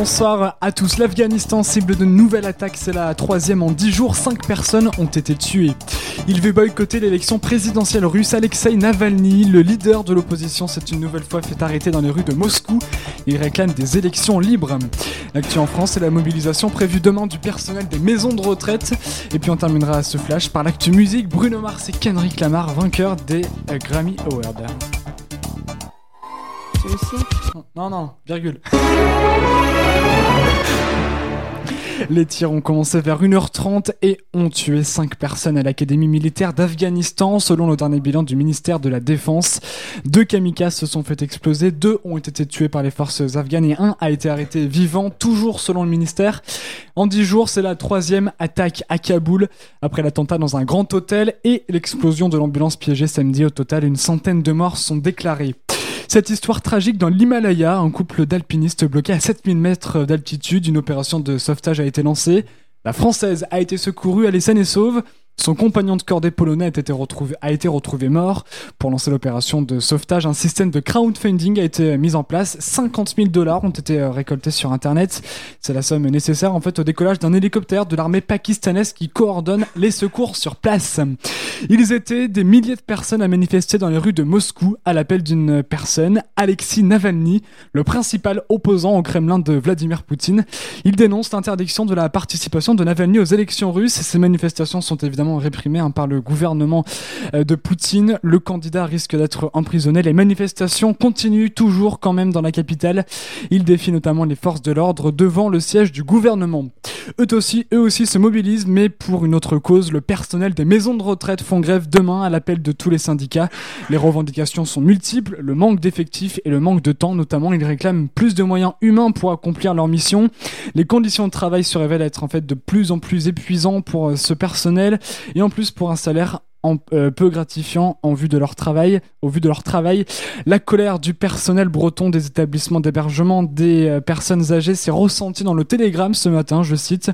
Bonsoir à tous. L'Afghanistan cible de nouvelles attaques. C'est la troisième en dix jours. Cinq personnes ont été tuées. Il veut boycotter l'élection présidentielle russe. Alexei Navalny, le leader de l'opposition, s'est une nouvelle fois fait arrêter dans les rues de Moscou. Il réclame des élections libres. L'actu en France, c'est la mobilisation prévue demain du personnel des maisons de retraite. Et puis on terminera ce flash par l'actu musique. Bruno Mars et Kendrick Lamar, vainqueurs des euh, Grammy Awards. Non, non, virgule. Les tirs ont commencé vers 1h30 et ont tué 5 personnes à l'Académie militaire d'Afghanistan, selon le dernier bilan du ministère de la Défense. Deux kamikazes se sont fait exploser, deux ont été tués par les forces afghanes et un a été arrêté vivant, toujours selon le ministère. En 10 jours, c'est la troisième attaque à Kaboul, après l'attentat dans un grand hôtel et l'explosion de l'ambulance piégée samedi. Au total, une centaine de morts sont déclarées. Cette histoire tragique dans l'Himalaya, un couple d'alpinistes bloqué à 7000 mètres d'altitude, une opération de sauvetage a été lancée. La française a été secourue, elle est saine et sauve. Son compagnon de cordée polonais a été retrouvé, a été retrouvé mort. Pour lancer l'opération de sauvetage, un système de crowdfunding a été mis en place. 50 000 dollars ont été euh, récoltés sur Internet. C'est la somme nécessaire en fait au décollage d'un hélicoptère de l'armée pakistanaise qui coordonne les secours sur place. Ils étaient des milliers de personnes à manifester dans les rues de Moscou à l'appel d'une personne, Alexis Navalny, le principal opposant au Kremlin de Vladimir Poutine. Il dénonce l'interdiction de la participation de Navalny aux élections russes. Ces manifestations sont évidemment réprimé hein, par le gouvernement euh, de Poutine. Le candidat risque d'être emprisonné. Les manifestations continuent toujours quand même dans la capitale. Il défie notamment les forces de l'ordre devant le siège du gouvernement. Eux aussi, eux aussi se mobilisent, mais pour une autre cause. Le personnel des maisons de retraite font grève demain à l'appel de tous les syndicats. Les revendications sont multiples, le manque d'effectifs et le manque de temps notamment. Ils réclament plus de moyens humains pour accomplir leur mission. Les conditions de travail se révèlent être en fait de plus en plus épuisantes pour euh, ce personnel et en plus pour un salaire euh, peu gratifiant en vue de leur travail, au vu de leur travail. La colère du personnel breton des établissements d'hébergement des euh, personnes âgées s'est ressentie dans le télégramme ce matin, je cite.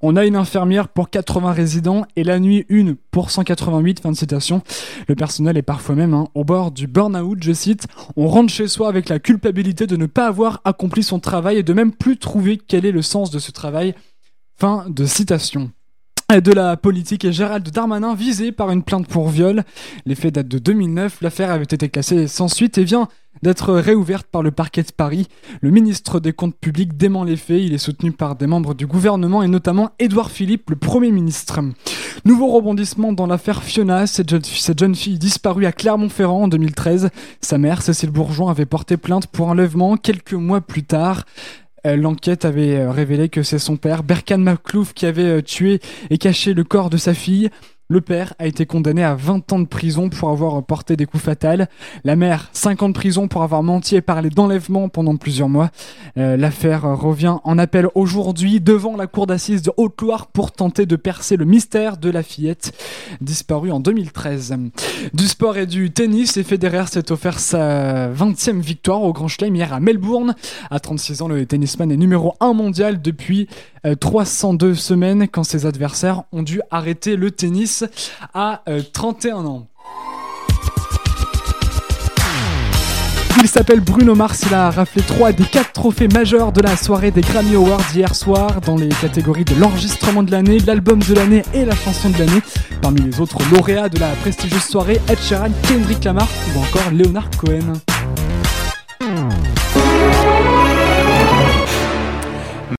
On a une infirmière pour 80 résidents et la nuit une pour 188, fin de citation. Le personnel est parfois même hein, au bord du burn-out, je cite. On rentre chez soi avec la culpabilité de ne pas avoir accompli son travail et de même plus trouver quel est le sens de ce travail. Fin de citation de la politique et Gérald Darmanin visé par une plainte pour viol. Les faits datent de 2009, l'affaire avait été classée sans suite et vient d'être réouverte par le parquet de Paris. Le ministre des Comptes publics dément les faits, il est soutenu par des membres du gouvernement et notamment Édouard Philippe, le Premier ministre. Nouveau rebondissement dans l'affaire Fiona, cette jeune, cette jeune fille disparue à Clermont-Ferrand en 2013. Sa mère, Cécile Bourgeois, avait porté plainte pour enlèvement quelques mois plus tard. Euh, l'enquête avait euh, révélé que c'est son père, Berkan Maklouf, qui avait euh, tué et caché le corps de sa fille. Le père a été condamné à 20 ans de prison pour avoir porté des coups fatals. La mère, 5 ans de prison pour avoir menti et parlé d'enlèvement pendant plusieurs mois. Euh, l'affaire revient en appel aujourd'hui devant la cour d'assises de Haute-Loire pour tenter de percer le mystère de la fillette disparue en 2013. Du sport et du tennis, Federer s'est offert sa 20e victoire au Grand Chelem hier à Melbourne. À 36 ans, le tennisman est numéro 1 mondial depuis 302 euh, semaines quand ses adversaires ont dû arrêter le tennis à 31 euh, ans. Il s'appelle Bruno Mars, il a raflé 3 des 4 trophées majeurs de la soirée des Grammy Awards hier soir dans les catégories de l'enregistrement de l'année, l'album de l'année et la chanson de l'année. Parmi les autres lauréats de la prestigieuse soirée, Ed Sheeran, Kendrick Lamar ou encore Leonard Cohen.